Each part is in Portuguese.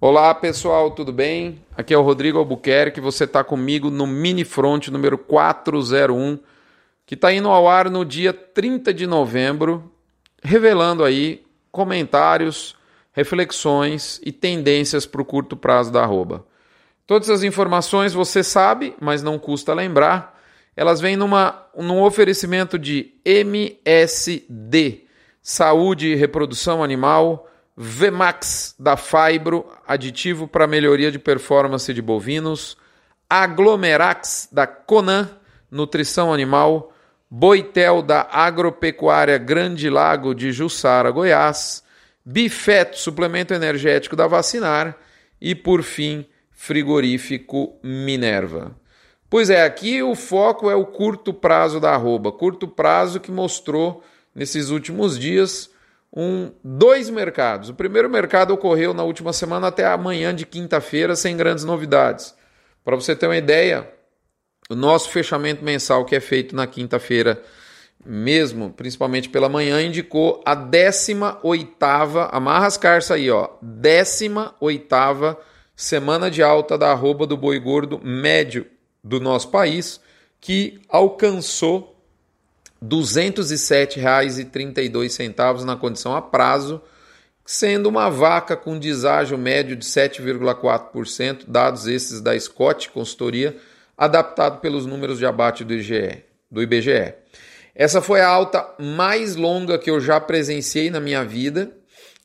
Olá pessoal, tudo bem? Aqui é o Rodrigo Albuquerque, você está comigo no Mini Front número 401, que está indo ao ar no dia 30 de novembro, revelando aí comentários, reflexões e tendências para o curto prazo da arroba. Todas as informações você sabe, mas não custa lembrar, elas vêm numa, num oferecimento de MSD, Saúde e Reprodução Animal, Vmax da Fibro, aditivo para melhoria de performance de bovinos, Aglomerax da Conan, nutrição animal, Boitel da Agropecuária Grande Lago de Jussara, Goiás, Bifeto, suplemento energético da Vacinar. E, por fim, frigorífico Minerva. Pois é, aqui o foco é o curto prazo da arroba, curto prazo que mostrou nesses últimos dias um, dois mercados. O primeiro mercado ocorreu na última semana até amanhã de quinta-feira, sem grandes novidades. Para você ter uma ideia, o nosso fechamento mensal, que é feito na quinta-feira mesmo, principalmente pela manhã, indicou a 18 amarra as carças aí, ó, 18 semana de alta da arroba do boi gordo médio do nosso país, que alcançou R$ 207,32 na condição a prazo, sendo uma vaca com deságio médio de 7,4%, dados esses da Scott Consultoria, adaptado pelos números de abate do, IGE, do IBGE. Essa foi a alta mais longa que eu já presenciei na minha vida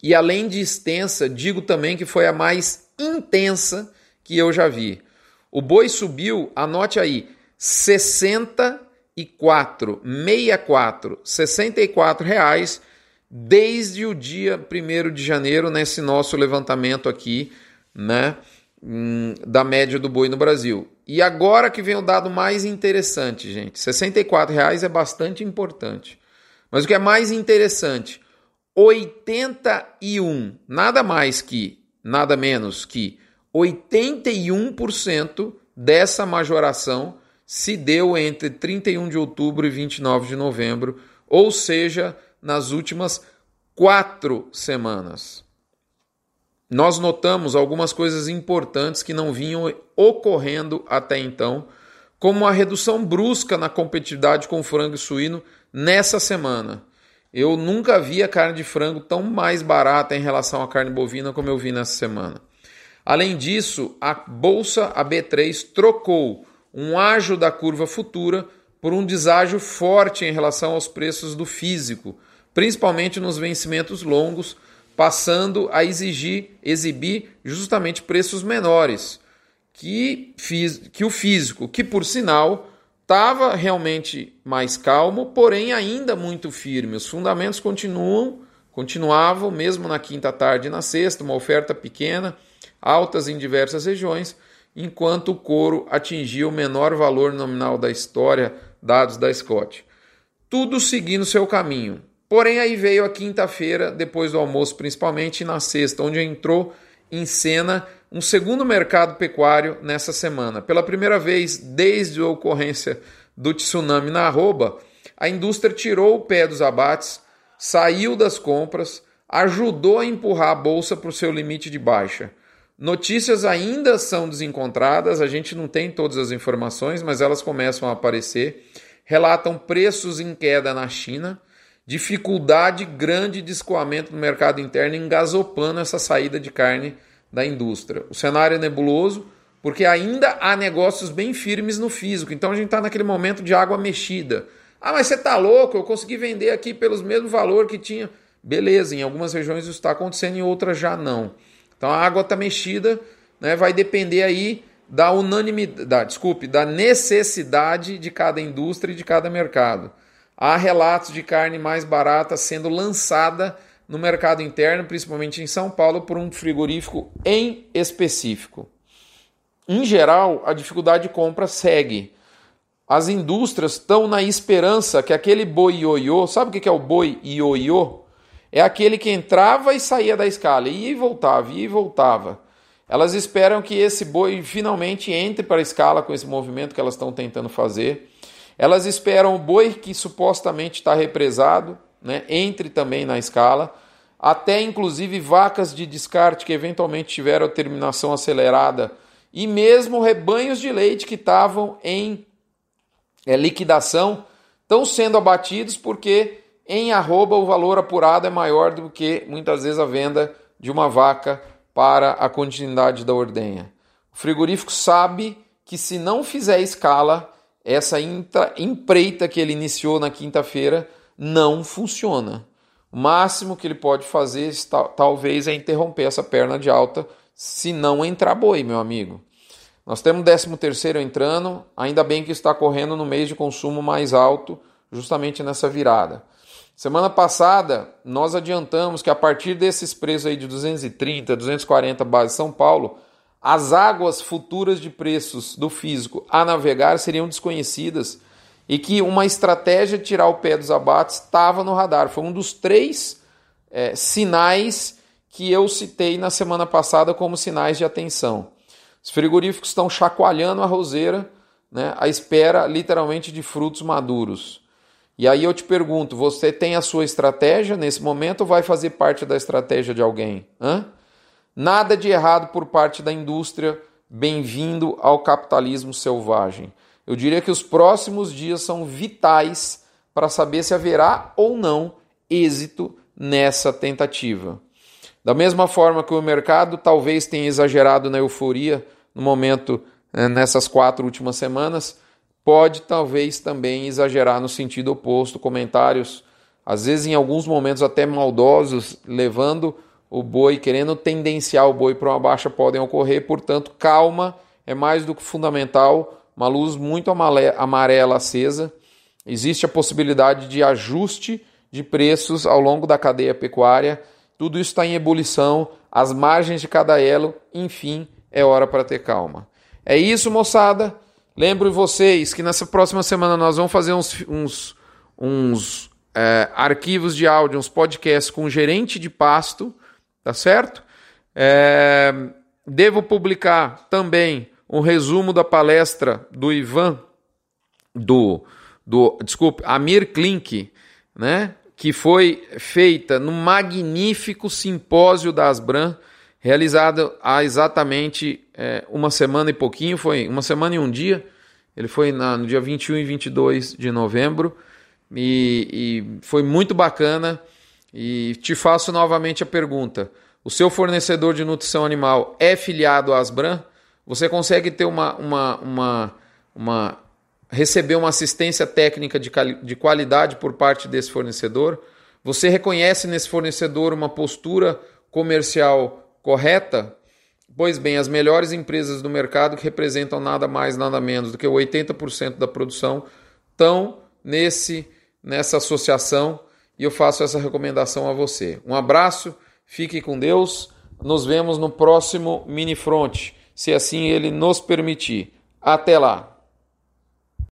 e além de extensa, digo também que foi a mais intensa que eu já vi. O boi subiu, anote aí, 60 e quatro, meia quatro, sessenta e quatro reais desde o dia 1 de janeiro nesse nosso levantamento aqui, né, hum, da média do boi no Brasil. E agora que vem o dado mais interessante, gente, 64 reais é bastante importante. Mas o que é mais interessante, 81, nada mais que, nada menos que 81% dessa majoração se deu entre 31 de outubro e 29 de novembro, ou seja, nas últimas quatro semanas. Nós notamos algumas coisas importantes que não vinham ocorrendo até então, como a redução brusca na competitividade com frango e suíno nessa semana. Eu nunca vi a carne de frango tão mais barata em relação à carne bovina como eu vi nessa semana. Além disso, a bolsa a B3 trocou um ágio da curva futura por um deságio forte em relação aos preços do físico, principalmente nos vencimentos longos, passando a exigir, exibir justamente preços menores que, que o físico, que por sinal estava realmente mais calmo, porém ainda muito firme. Os fundamentos continuam, continuavam mesmo na quinta tarde e na sexta, uma oferta pequena, altas em diversas regiões enquanto o couro atingia o menor valor nominal da história, dados da Scott. Tudo seguindo seu caminho. Porém, aí veio a quinta-feira, depois do almoço, principalmente, na sexta, onde entrou em cena um segundo mercado pecuário nessa semana. Pela primeira vez desde a ocorrência do tsunami na arroba, a indústria tirou o pé dos abates, saiu das compras, ajudou a empurrar a bolsa para o seu limite de baixa. Notícias ainda são desencontradas, a gente não tem todas as informações, mas elas começam a aparecer. Relatam preços em queda na China, dificuldade grande de escoamento no mercado interno, engasopando essa saída de carne da indústria. O cenário é nebuloso, porque ainda há negócios bem firmes no físico. Então a gente está naquele momento de água mexida. Ah, mas você está louco? Eu consegui vender aqui pelos mesmos valor que tinha. Beleza, em algumas regiões isso está acontecendo, em outras já não. Então a água está mexida, né, vai depender aí da unanimidade, desculpe, da necessidade de cada indústria e de cada mercado. Há relatos de carne mais barata sendo lançada no mercado interno, principalmente em São Paulo, por um frigorífico em específico. Em geral, a dificuldade de compra segue. As indústrias estão na esperança que aquele boi ioiô, sabe o que é o boi ioiô? É aquele que entrava e saía da escala, ia e voltava, ia e voltava. Elas esperam que esse boi finalmente entre para a escala com esse movimento que elas estão tentando fazer. Elas esperam o boi que supostamente está represado, né, entre também na escala. até inclusive vacas de descarte que eventualmente tiveram terminação acelerada e mesmo rebanhos de leite que estavam em é, liquidação estão sendo abatidos porque em arroba o valor apurado é maior do que muitas vezes a venda de uma vaca para a continuidade da ordenha. O frigorífico sabe que se não fizer escala, essa empreita que ele iniciou na quinta-feira não funciona. O máximo que ele pode fazer talvez é interromper essa perna de alta se não entrar boi, meu amigo. Nós temos o 13 terceiro entrando, ainda bem que está correndo no mês de consumo mais alto, justamente nessa virada. Semana passada, nós adiantamos que a partir desses preços aí de 230, 240 base São Paulo, as águas futuras de preços do físico a navegar seriam desconhecidas e que uma estratégia de tirar o pé dos abates estava no radar. Foi um dos três é, sinais que eu citei na semana passada como sinais de atenção. Os frigoríficos estão chacoalhando a roseira né, à espera, literalmente, de frutos maduros. E aí eu te pergunto: você tem a sua estratégia nesse momento ou vai fazer parte da estratégia de alguém? Hã? Nada de errado por parte da indústria. Bem-vindo ao capitalismo selvagem. Eu diria que os próximos dias são vitais para saber se haverá ou não êxito nessa tentativa. Da mesma forma que o mercado talvez tenha exagerado na euforia no momento né, nessas quatro últimas semanas, pode talvez também exagerar no sentido oposto, comentários às vezes em alguns momentos até maldosos, levando o boi, querendo tendenciar o boi para uma baixa podem ocorrer, portanto, calma é mais do que fundamental uma luz muito amarela acesa. Existe a possibilidade de ajuste de preços ao longo da cadeia pecuária. Tudo isso está em ebulição, as margens de cada elo, enfim, é hora para ter calma. É isso, moçada. Lembro vocês que nessa próxima semana nós vamos fazer uns, uns, uns é, arquivos de áudio, uns podcasts com o gerente de pasto, tá certo? É, devo publicar também um resumo da palestra do Ivan, do, do desculpe, Amir Klink, né? que foi feita no magnífico simpósio da Asbran, realizado há exatamente é, uma semana e pouquinho, foi uma semana e um dia, ele foi na, no dia 21 e 22 de novembro, e, e foi muito bacana, e te faço novamente a pergunta, o seu fornecedor de nutrição animal é filiado à Asbran? Você consegue ter uma, uma, uma, uma receber uma assistência técnica de, de qualidade por parte desse fornecedor? Você reconhece nesse fornecedor uma postura comercial correta? Pois bem, as melhores empresas do mercado, que representam nada mais, nada menos do que 80% da produção, estão nesse, nessa associação e eu faço essa recomendação a você. Um abraço, fique com Deus, nos vemos no próximo Mini Front se assim ele nos permitir. Até lá!